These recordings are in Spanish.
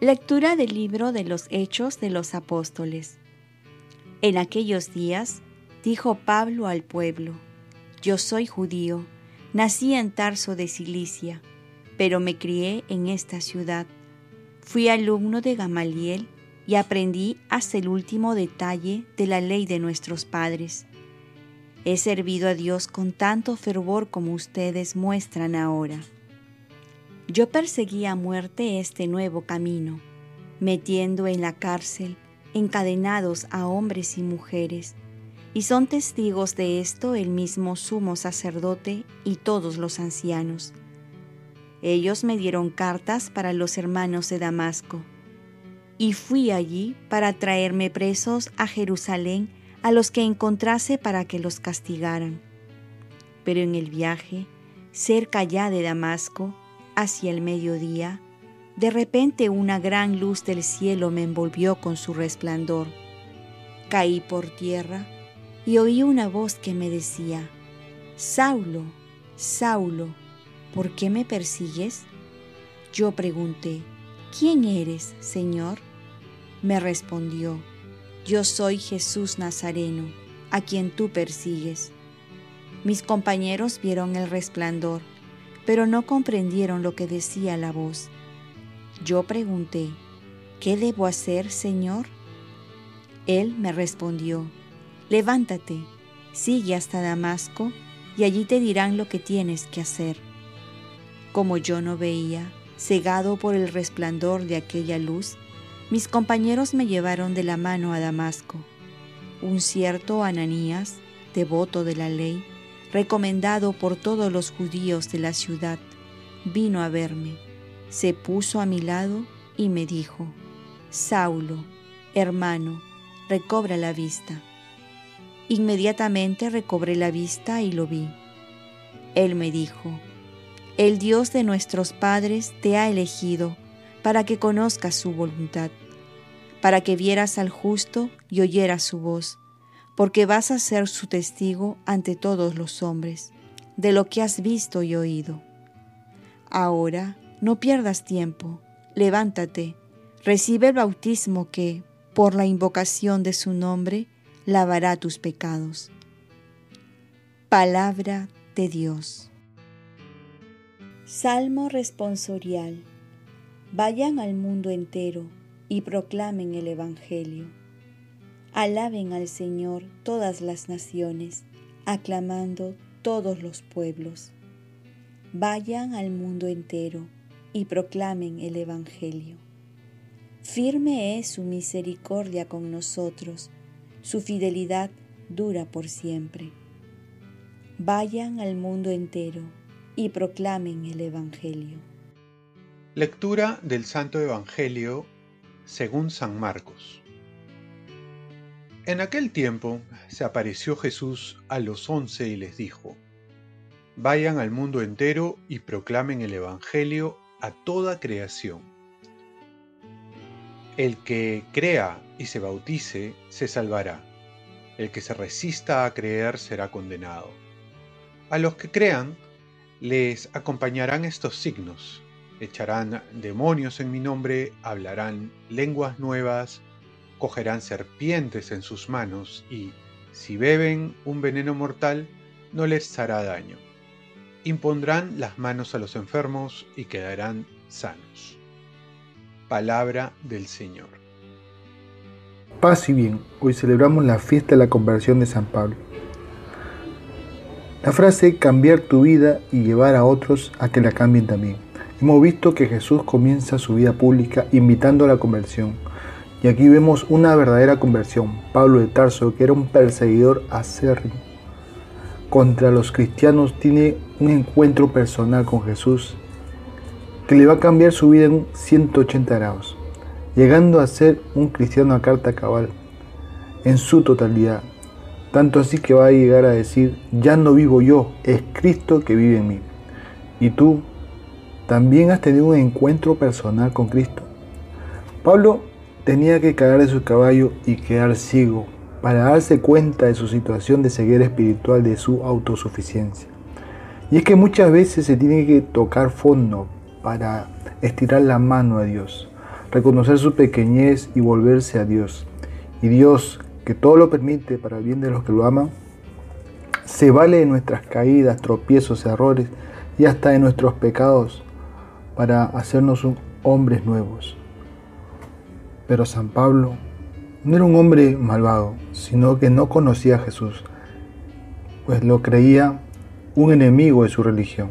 Lectura del libro de los Hechos de los Apóstoles. En aquellos días dijo Pablo al pueblo, Yo soy judío, nací en Tarso de Cilicia, pero me crié en esta ciudad. Fui alumno de Gamaliel y aprendí hasta el último detalle de la ley de nuestros padres. He servido a Dios con tanto fervor como ustedes muestran ahora. Yo perseguí a muerte este nuevo camino, metiendo en la cárcel encadenados a hombres y mujeres, y son testigos de esto el mismo sumo sacerdote y todos los ancianos. Ellos me dieron cartas para los hermanos de Damasco, y fui allí para traerme presos a Jerusalén a los que encontrase para que los castigaran. Pero en el viaje, cerca ya de Damasco, hacia el mediodía, de repente una gran luz del cielo me envolvió con su resplandor. Caí por tierra y oí una voz que me decía, Saulo, Saulo, ¿por qué me persigues? Yo pregunté, ¿quién eres, Señor? Me respondió, yo soy Jesús Nazareno, a quien tú persigues. Mis compañeros vieron el resplandor pero no comprendieron lo que decía la voz. Yo pregunté, ¿qué debo hacer, Señor? Él me respondió, levántate, sigue hasta Damasco, y allí te dirán lo que tienes que hacer. Como yo no veía, cegado por el resplandor de aquella luz, mis compañeros me llevaron de la mano a Damasco. Un cierto Ananías, devoto de la ley, recomendado por todos los judíos de la ciudad, vino a verme, se puso a mi lado y me dijo, Saulo, hermano, recobra la vista. Inmediatamente recobré la vista y lo vi. Él me dijo, el Dios de nuestros padres te ha elegido para que conozcas su voluntad, para que vieras al justo y oyeras su voz porque vas a ser su testigo ante todos los hombres de lo que has visto y oído. Ahora no pierdas tiempo, levántate, recibe el bautismo que, por la invocación de su nombre, lavará tus pecados. Palabra de Dios. Salmo responsorial. Vayan al mundo entero y proclamen el Evangelio Alaben al Señor todas las naciones, aclamando todos los pueblos. Vayan al mundo entero y proclamen el Evangelio. Firme es su misericordia con nosotros, su fidelidad dura por siempre. Vayan al mundo entero y proclamen el Evangelio. Lectura del Santo Evangelio según San Marcos. En aquel tiempo se apareció Jesús a los once y les dijo, Vayan al mundo entero y proclamen el Evangelio a toda creación. El que crea y se bautice se salvará. El que se resista a creer será condenado. A los que crean les acompañarán estos signos. Echarán demonios en mi nombre, hablarán lenguas nuevas, cogerán serpientes en sus manos y, si beben un veneno mortal, no les hará daño. Impondrán las manos a los enfermos y quedarán sanos. Palabra del Señor. Paz y bien, hoy celebramos la fiesta de la conversión de San Pablo. La frase cambiar tu vida y llevar a otros a que la cambien también. Hemos visto que Jesús comienza su vida pública invitando a la conversión y aquí vemos una verdadera conversión. Pablo de Tarso, que era un perseguidor acérrimo contra los cristianos, tiene un encuentro personal con Jesús que le va a cambiar su vida en 180 grados, llegando a ser un cristiano a carta cabal en su totalidad. Tanto así que va a llegar a decir, ya no vivo yo, es Cristo que vive en mí. Y tú también has tenido un encuentro personal con Cristo. Pablo tenía que caer de su caballo y quedar ciego para darse cuenta de su situación de ceguera espiritual, de su autosuficiencia. Y es que muchas veces se tiene que tocar fondo para estirar la mano a Dios, reconocer su pequeñez y volverse a Dios. Y Dios, que todo lo permite para el bien de los que lo aman, se vale de nuestras caídas, tropiezos, errores y hasta de nuestros pecados para hacernos hombres nuevos. Pero San Pablo no era un hombre malvado, sino que no conocía a Jesús, pues lo creía un enemigo de su religión.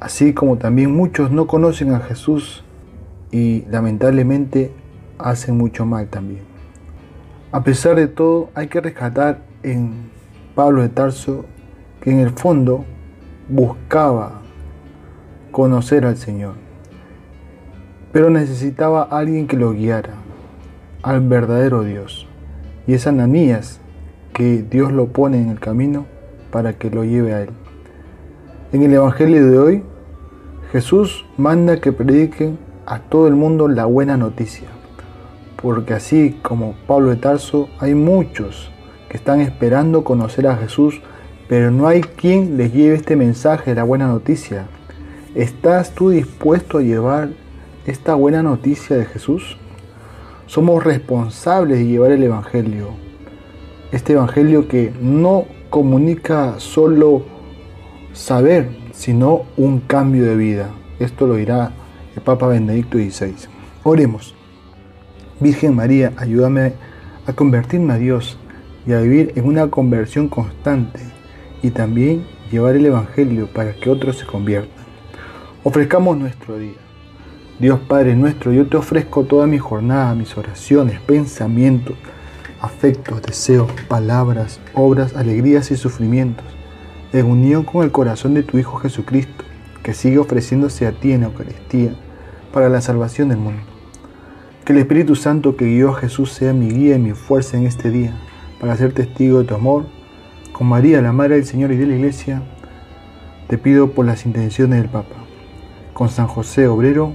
Así como también muchos no conocen a Jesús y lamentablemente hacen mucho mal también. A pesar de todo, hay que rescatar en Pablo de Tarso que en el fondo buscaba conocer al Señor, pero necesitaba alguien que lo guiara al verdadero Dios. Y es Ananías que Dios lo pone en el camino para que lo lleve a él. En el Evangelio de hoy, Jesús manda que prediquen a todo el mundo la buena noticia, porque así como Pablo de Tarso, hay muchos que están esperando conocer a Jesús, pero no hay quien les lleve este mensaje de la buena noticia. ¿Estás tú dispuesto a llevar esta buena noticia de Jesús? Somos responsables de llevar el Evangelio. Este Evangelio que no comunica solo saber, sino un cambio de vida. Esto lo dirá el Papa Benedicto XVI. Oremos. Virgen María, ayúdame a convertirme a Dios y a vivir en una conversión constante y también llevar el Evangelio para que otros se conviertan. Ofrezcamos nuestro día. Dios Padre nuestro, yo te ofrezco toda mi jornada, mis oraciones, pensamientos, afectos, deseos, palabras, obras, alegrías y sufrimientos, en unión con el corazón de tu Hijo Jesucristo, que sigue ofreciéndose a ti en Eucaristía para la salvación del mundo. Que el Espíritu Santo que guió a Jesús sea mi guía y mi fuerza en este día para ser testigo de tu amor. Con María, la Madre del Señor y de la Iglesia, te pido por las intenciones del Papa. Con San José Obrero,